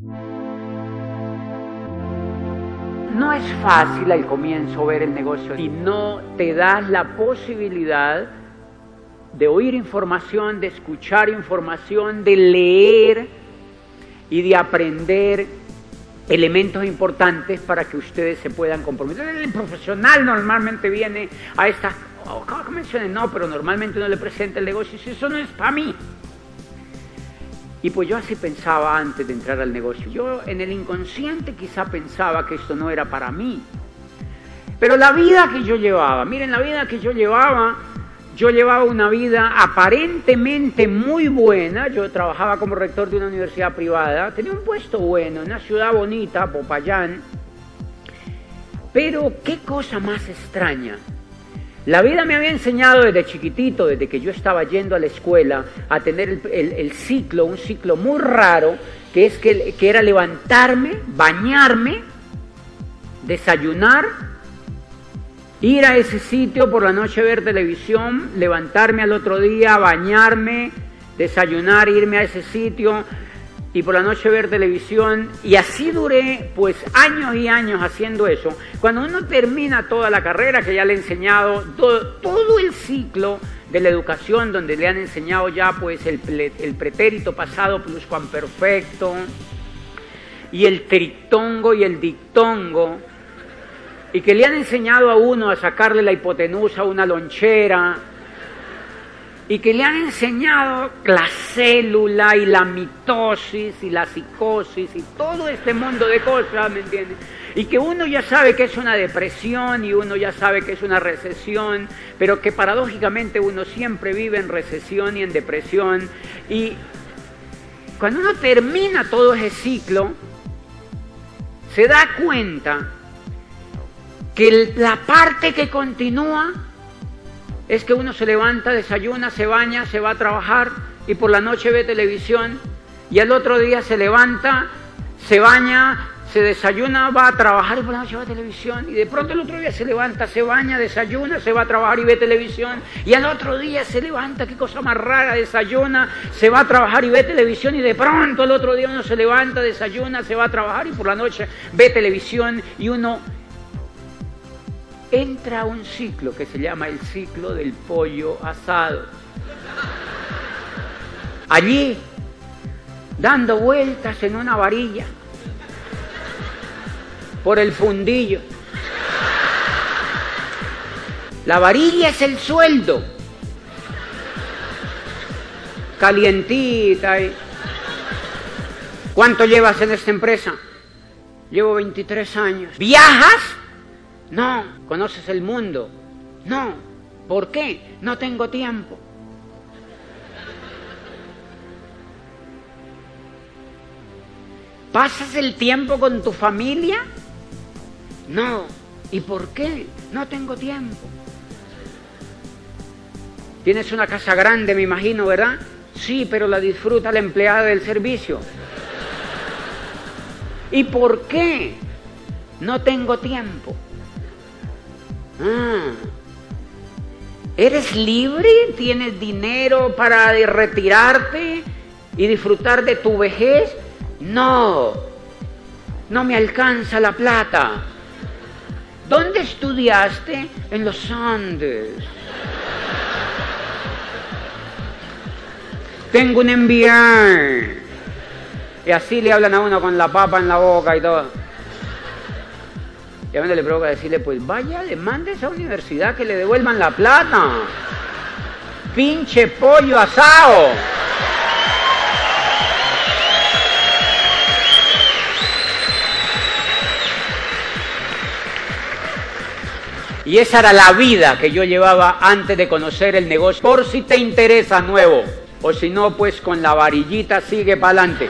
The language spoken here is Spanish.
No es fácil al comienzo ver el negocio y no te das la posibilidad de oír información, de escuchar información, de leer y de aprender elementos importantes para que ustedes se puedan comprometer. El profesional normalmente viene a estas oh, convenciones, no, pero normalmente uno le presenta el negocio y dice, eso no es para mí. Y pues yo así pensaba antes de entrar al negocio. Yo en el inconsciente quizá pensaba que esto no era para mí. Pero la vida que yo llevaba, miren la vida que yo llevaba, yo llevaba una vida aparentemente muy buena. Yo trabajaba como rector de una universidad privada, tenía un puesto bueno, en una ciudad bonita, Popayán. Pero qué cosa más extraña. La vida me había enseñado desde chiquitito, desde que yo estaba yendo a la escuela, a tener el, ciclo, un ciclo muy raro, que es que, que era levantarme, bañarme, desayunar, ir a ese sitio por la noche ver televisión, levantarme al otro día, bañarme, desayunar, irme a ese sitio, y por la noche ver televisión y así duré pues años y años haciendo eso. Cuando uno termina toda la carrera que ya le he enseñado, todo, el ciclo de la educación donde le han enseñado ya pues el, el pretérito pasado perfecto y el trictongo y el dictongo y que le han enseñado a uno a sacarle la hipotenusa a una lonchera y que le han enseñado la célula y la mitosis y la psicosis y todo este mundo de cosas, ¿me entiendes? Y que uno ya sabe que es una depresión y uno ya sabe que es una recesión, pero que paradójicamente uno siempre vive en recesión y en depresión. Y cuando uno termina todo ese ciclo, se da cuenta que la parte que continúa es que uno se levanta, desayuna, se baña, se va a trabajar y por la noche ve televisión y al otro día se levanta, se baña, se desayuna, va a trabajar y por la noche va a televisión y de pronto el otro día se levanta, se baña, desayuna, se va a trabajar y ve televisión y al otro día se levanta, qué cosa más rara, desayuna, se va a trabajar y ve televisión y de pronto el otro día uno se levanta, desayuna, se va a trabajar y por la noche ve televisión y uno entra un ciclo que se llama el ciclo del pollo asado. Allí, dando vueltas en una varilla, por el fundillo. La varilla es el sueldo. Calientita. Y... ¿Cuánto llevas en esta empresa? Llevo 23 años. ¿Viajas? No, conoces el mundo. No, ¿por qué? No tengo tiempo. ¿Pasas el tiempo con tu familia? No. ¿Y por qué? No tengo tiempo. Tienes una casa grande, me imagino, ¿verdad? Sí, pero la disfruta la empleada del servicio. ¿Y por qué? No tengo tiempo. Ah. ¿Eres libre? ¿Tienes dinero para retirarte y disfrutar de tu vejez? No, no me alcanza la plata. ¿Dónde estudiaste? En los Andes. Tengo un enviar. Y así le hablan a uno con la papa en la boca y todo. Y a mí le provoca decirle, pues vaya, le mande a esa universidad que le devuelvan la plata. Pinche pollo asado. Y esa era la vida que yo llevaba antes de conocer el negocio. Por si te interesa nuevo. O si no, pues con la varillita sigue para adelante.